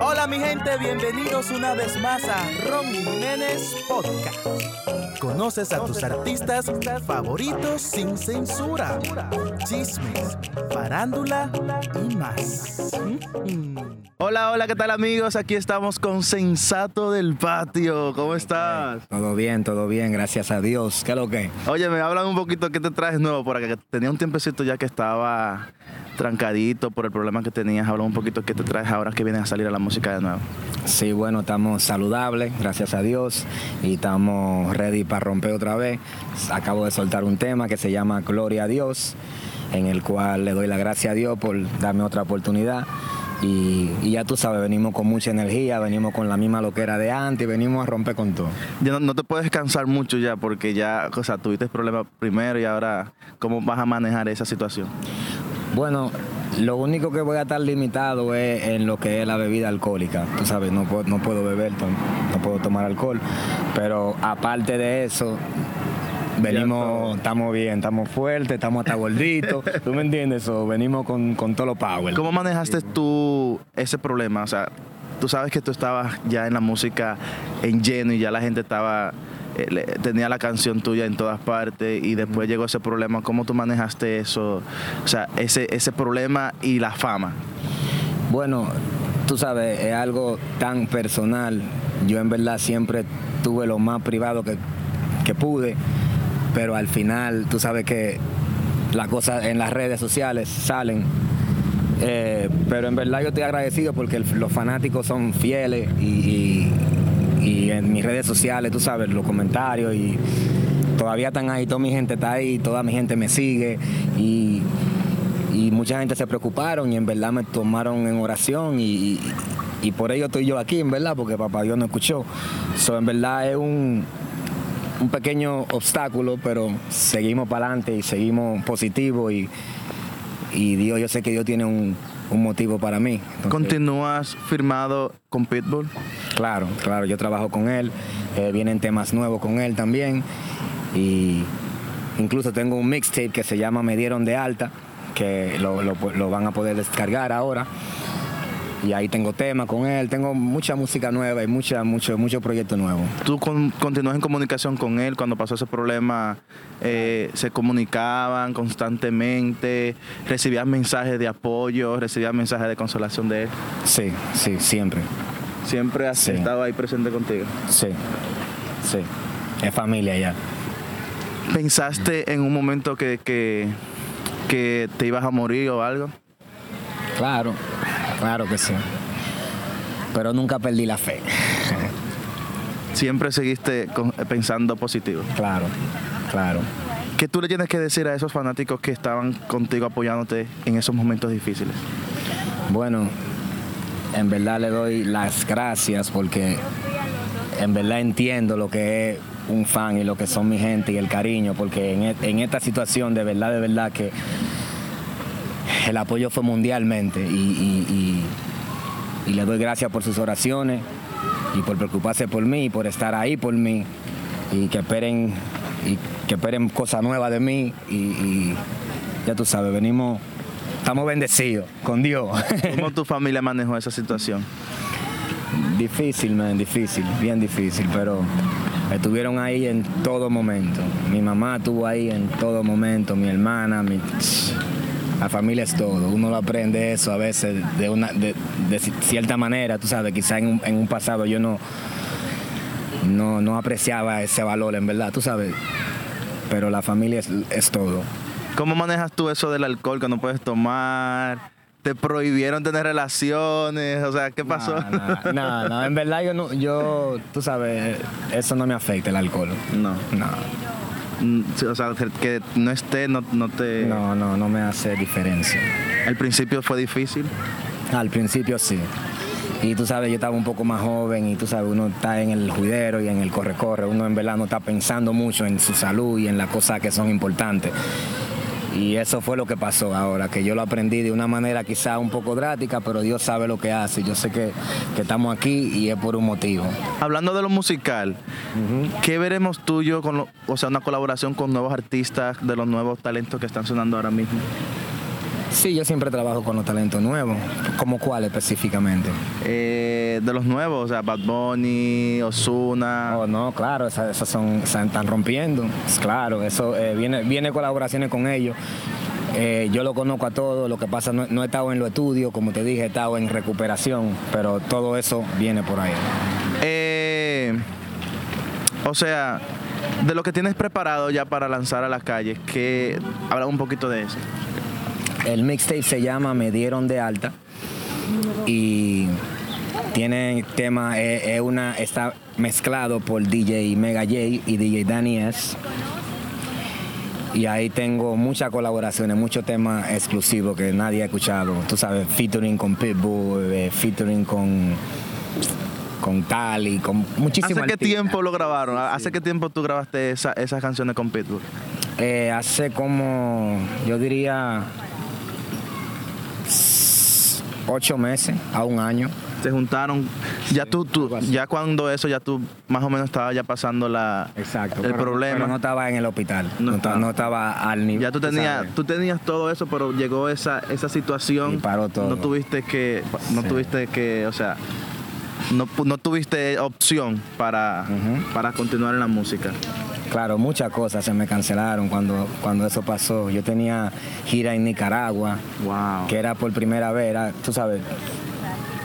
Hola mi gente, bienvenidos una vez más a Ron Jiménez Podcast. Conoces a tus artistas favoritos sin censura, chismes, farándula y más. Mm. Hola, hola, ¿qué tal amigos? Aquí estamos con Sensato del Patio. ¿Cómo estás? Todo bien, todo bien, gracias a Dios. ¿Qué es lo que? Oye, me hablan un poquito, ¿qué te traes nuevo por acá? Tenía un tiempecito ya que estaba trancadito por el problema que tenías. Habla un poquito, ¿qué te traes ahora que vienes a salir a la música de nuevo? Sí, bueno, estamos saludables, gracias a Dios, y estamos ready para romper otra vez. Acabo de soltar un tema que se llama Gloria a Dios, en el cual le doy la gracia a Dios por darme otra oportunidad. Y, y, ya tú sabes, venimos con mucha energía, venimos con la misma loquera de antes, venimos a romper con todo. Ya no, no, te puedes cansar mucho ya porque ya, o sea, tuviste problemas primero y ahora, ¿cómo vas a manejar esa situación? Bueno, lo único que voy a estar limitado es en lo que es la bebida alcohólica. Tú sabes, no puedo, no puedo beber, no puedo tomar alcohol. Pero aparte de eso, venimos, estamos bien, estamos fuertes, estamos hasta gorditos. ¿Tú me entiendes? O venimos con, con todo lo power. ¿Cómo manejaste tú ese problema? O sea, tú sabes que tú estabas ya en la música en lleno y ya la gente estaba eh, tenía la canción tuya en todas partes y después llegó ese problema. ¿Cómo tú manejaste eso? O sea, ese, ese problema y la fama. Bueno, tú sabes, es algo tan personal. Yo en verdad siempre tuve lo más privado que, que pude, pero al final tú sabes que las cosas en las redes sociales salen. Eh, pero en verdad yo estoy agradecido porque los fanáticos son fieles y, en mis redes sociales, tú sabes, los comentarios y todavía están ahí, toda mi gente está ahí, toda mi gente me sigue y, mucha gente se preocuparon y en verdad me tomaron en oración y, y, por ello estoy yo aquí, en verdad, porque papá Dios no escuchó. So, en verdad es un, un pequeño obstáculo, pero seguimos para adelante y seguimos positivos y, y Dios, yo sé que Dios tiene un, un motivo para mí. Entonces, ¿Continúas firmado con Pitbull? Claro, claro, yo trabajo con él, eh, vienen temas nuevos con él también y incluso tengo un mixtape que se llama Me dieron de alta, que lo, lo, lo van a poder descargar ahora y ahí tengo temas con él, tengo mucha música nueva y mucha, mucho, mucho proyecto nuevo. ¿Tú con, continúas en comunicación con él cuando pasó ese problema? Eh, ¿Se comunicaban constantemente? ¿Recibías mensajes de apoyo? ¿Recibías mensajes de consolación de él? Sí, sí, siempre. ¿Siempre has Sí. estado ahí presente contigo? Sí, sí. Es familia ya. ¿Pensaste en un momento que, que, que te ibas a morir o algo? Claro, claro que sí. Pero nunca perdí la fe. Siempre seguiste pensando positivo. Claro, claro. ¿Qué tú le tienes que decir a esos fanáticos que estaban contigo apoyándote en esos momentos difíciles? Bueno, en verdad le doy las gracias porque en verdad entiendo lo que es un fan y lo que son mi gente y el cariño, porque en, e- en esta situación de verdad, de verdad que el apoyo fue mundialmente y, y- y- y le doy gracias por sus oraciones y por preocuparse por mí y por estar ahí por mí y que esperen y que esperen cosas nuevas de mí y, y ya tú sabes, venimos, estamos bendecidos con Dios. ¿Cómo tu familia manejó esa situación? difícil, man, difícil, bien difícil, pero estuvieron ahí en todo momento. Mi mamá estuvo ahí en todo momento, mi hermana, mi... La familia es todo. Uno lo aprende eso a veces de una de, de cierta manera, tú sabes, quizá en un, en un pasado yo no, no, no apreciaba ese valor, en verdad, tú sabes. Pero la familia es, es todo. ¿Cómo manejas tú eso del alcohol que no puedes tomar? ¿Te prohibieron tener relaciones? O sea, ¿qué pasó? No, no, no, en verdad yo no, yo, tú sabes, eso no me afecta el alcohol. No. No. Mm, O sea, que no esté, no, no te... No, no, no me hace diferencia. Al principio fue difícil. Al principio sí. Y tú sabes, yo estaba un poco más joven y tú sabes, uno está en el juidero y en el corre-corre. Uno en verdad no está pensando mucho en su salud y en las cosas que son importantes. Y eso fue lo que pasó ahora, que yo lo aprendí de una manera quizá un poco drástica, pero Dios sabe lo que hace. Yo sé que, que estamos aquí y es por un motivo. Hablando de lo musical, ¿qué veremos tuyo con, lo- o sea, una colaboración con nuevos artistas, de los nuevos talentos que están sonando ahora mismo? Sí, yo siempre trabajo con los talentos nuevos. ¿Como cuál específicamente? Eh, de los nuevos, o sea, Bad Bunny, Ozuna. Oh, no, claro, esas, esas son, se están rompiendo. Claro, eso eh, viene, viene colaboraciones con ellos. Eh, yo lo conozco a todos, lo que pasa no, no he estado en los estudios, como te dije, he estado en recuperación, pero todo eso viene por ahí. Eh, o sea, de lo que tienes preparado ya para lanzar a las calles, que habla un poquito de eso. El mixtape se llama Me dieron de alta y tiene tema, es, es una, está mezclado por DJ Mega J y DJ Danny S. Y ahí tengo muchas colaboraciones, muchos temas exclusivos que nadie ha escuchado. Tú sabes, featuring con Pitbull, eh, featuring con con Tali, con muchísimos ¿Hace qué tiempo lo grabaron? ¿Hace qué tiempo tú grabaste esa- esas canciones con Pitbull? Eh, hace como, yo diría, ocho meses a un año. Se juntaron, ya tú, tú, ya cuando eso, ya tú más o menos estabas ya pasando la, Exacto. el pero- problema. Pero no estaba en el hospital. No No, estaba. estaba, no estaba al nivel. Ya tú tenías, tú tenías todo eso, pero llegó esa, esa situación. Y paró todo. No tuviste que, no Sí. tuviste que, o sea, no, no tuviste opción para, para continuar en la música. Claro, muchas cosas se me cancelaron cuando, cuando eso pasó. Yo tenía gira en Nicaragua, Wow. que era por primera vez, era, tú sabes,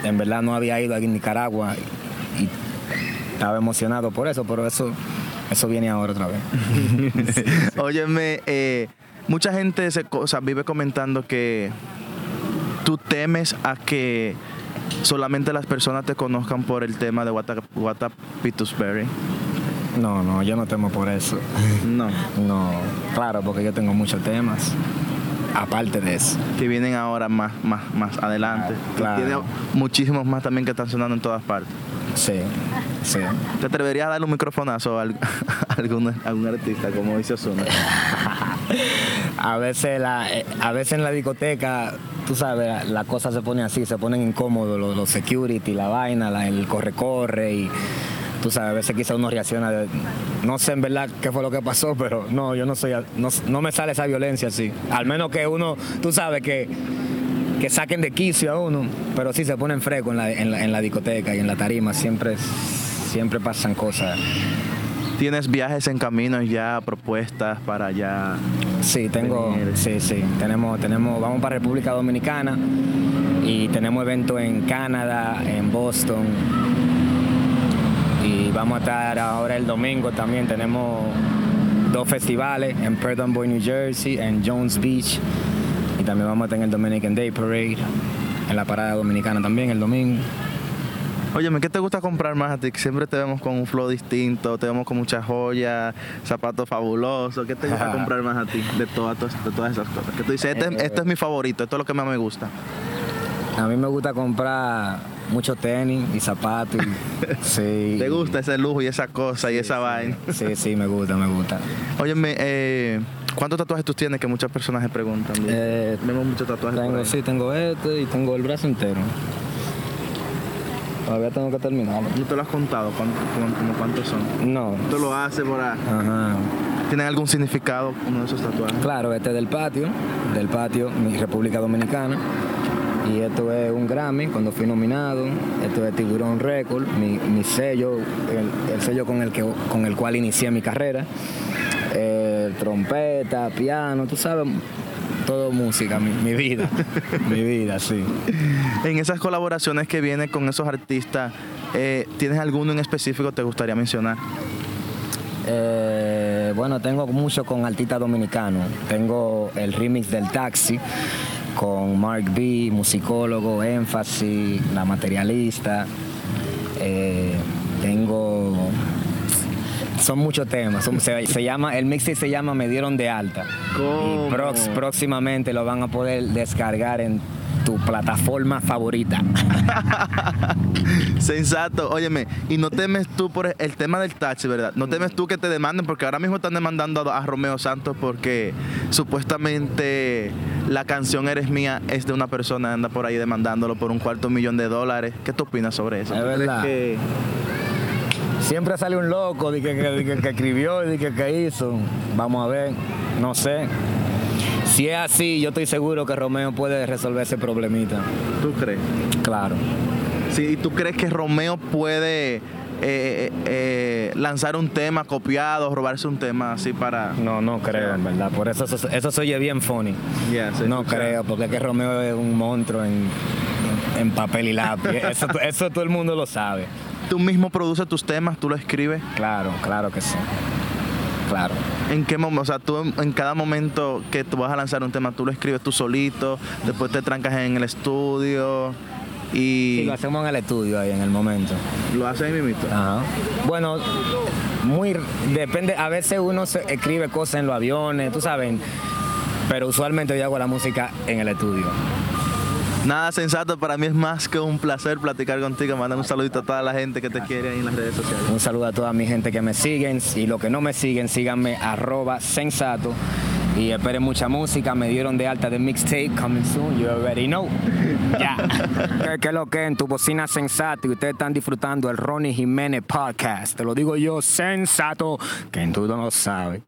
en verdad no había ido a Nicaragua y estaba emocionado por eso, pero eso, eso viene ahora otra vez. Óyeme, eh, mucha gente se, co- o sea, vive comentando que tú temes a que solamente las personas te conozcan por el tema de What a, What a Pitusberry. No, no, yo no temo por eso. No. No, claro, porque yo tengo muchos temas. Aparte de eso. Que vienen ahora más, más, más adelante. Claro. Tiene muchísimos más también que están sonando en todas partes. Sí, sí. ¿Te atreverías a darle un microfonazo a, al- a algún, a algún artista, como dice Ozuna? A veces, la, eh, a veces en la discoteca, tú sabes, la cosa se pone así, se ponen incómodos los, los security, la vaina, la- el corre-corre y tú sabes, a veces quizá uno reacciona de, no sé en verdad qué fue lo que pasó, pero no, yo no soy, no, no me sale esa violencia así. Al menos que uno, tú sabes que que saquen de quicio a uno, pero sí se ponen fresco en la, en la, en la discoteca y en la tarima, siempre, siempre pasan cosas. ¿Tienes viajes en camino ya, propuestas para allá? Sí, tengo, venir? sí, sí, tenemos, tenemos, vamos para República Dominicana y tenemos eventos en Canadá, en Boston vamos a estar ahora el domingo también, tenemos dos festivales en Perth Amboy, New Jersey, en Jones Beach y también vamos a estar en el Dominican Day Parade, en la parada dominicana también el domingo. Óyeme, ¿qué te gusta comprar más a ti? Que Siempre te vemos con un flow distinto, te vemos con muchas joyas, zapatos fabulosos. ¿Qué te gusta comprar más a ti de todas, de todas esas cosas? Que tú dices, este, es- este es mi favorito, esto es lo que más me gusta. A mí me gusta comprar mucho tenis y zapatos. y- sí. ¿Te gusta ese lujo y esa cosa y esa vaina? Sí, sí, me gusta, me gusta. Óyeme, eh, ¿cuántos tatuajes tú tienes? Que muchas personas se preguntan. Eh, Vemos muchos tatuajes. Tengo, sí, tengo este y tengo el brazo entero. Todavía tengo que terminarlo. ¿No te lo has contado? ¿Cuánto- como- como cuántos son? No. ¿Tú lo haces por ahí? Ajá. ¿Tienen algún significado uno de esos tatuajes? Claro, este es del patio, del patio, mi República Dominicana. Y esto es un Grammy cuando fui nominado. Esto es Tiburón Record, mi, mi sello, el, el sello con el, que, con el cual inicié mi carrera. Eh, trompeta, piano, tú sabes, todo música, mi, mi vida. mi vida, sí. En esas colaboraciones que vienen con esos artistas, eh, ¿tienes alguno en específico que te gustaría mencionar? Eh, bueno, tengo mucho con artistas dominicanos. Tengo el remix del Taxi con Mark B, musicólogo, énfasis, la materialista. Eh, tengo. Son muchos temas. son- se, se llama, el mixtape se llama Me dieron de alta. ¿Cómo? Y prox- próximamente lo van a poder descargar en tu plataforma favorita. Sensato, óyeme, y no temes tú por el tema del taxi, ¿verdad? No temes tú que te demanden, porque ahora mismo están demandando a, a Romeo Santos porque supuestamente la canción Eres Mía es de una persona que anda por ahí demandándolo por un cuarto millón de dólares. ¿Qué tú opinas sobre eso? Es ¿Tú crees verdad. que- Siempre sale un loco de que, que- de que- que escribió y de que, que hizo. Vamos a ver, no sé. Si es así, yo estoy seguro que Romeo puede resolver ese problemita. ¿Tú crees? Claro. Sí, ¿y tú crees que Romeo puede eh, eh, lanzar un tema copiado, robarse un tema así para... No, no creo, en verdad. Por eso eso, eso se oye bien funny. Yeah, no escucha- creo, porque es que Romeo es un monstruo en, en papel y lápiz. Eso, eso todo el mundo lo sabe. Tú mismo produces tus temas, tú lo escribes. Claro, claro que sí. Claro. ¿En qué momento? O sea, tú en, cada momento que tú vas a lanzar un tema, tú lo escribes tú solito, después te trancas en el estudio y Sí, lo hacemos en el estudio ahí en el momento. lo haces ahí mismito. Ajá. Bueno, muy depende, a veces uno se escribe cosas en los aviones, tú sabes, pero usualmente yo hago la música en el estudio. Nada sensato, para mí es más que un placer platicar contigo. Mandar un saludito a toda la gente que te quiere ahí en las redes sociales. Un saludo a toda mi gente que me siguen y los que no me siguen, síganme arroba sensato y esperen mucha música. Me dieron de alta de mixtape coming soon, you already know. Ya. ¿Qué, qué lo que en tu bocina sensato y ustedes están disfrutando el Ronnie Jiménez podcast. Te lo digo yo, sensato, que tú no lo sabes.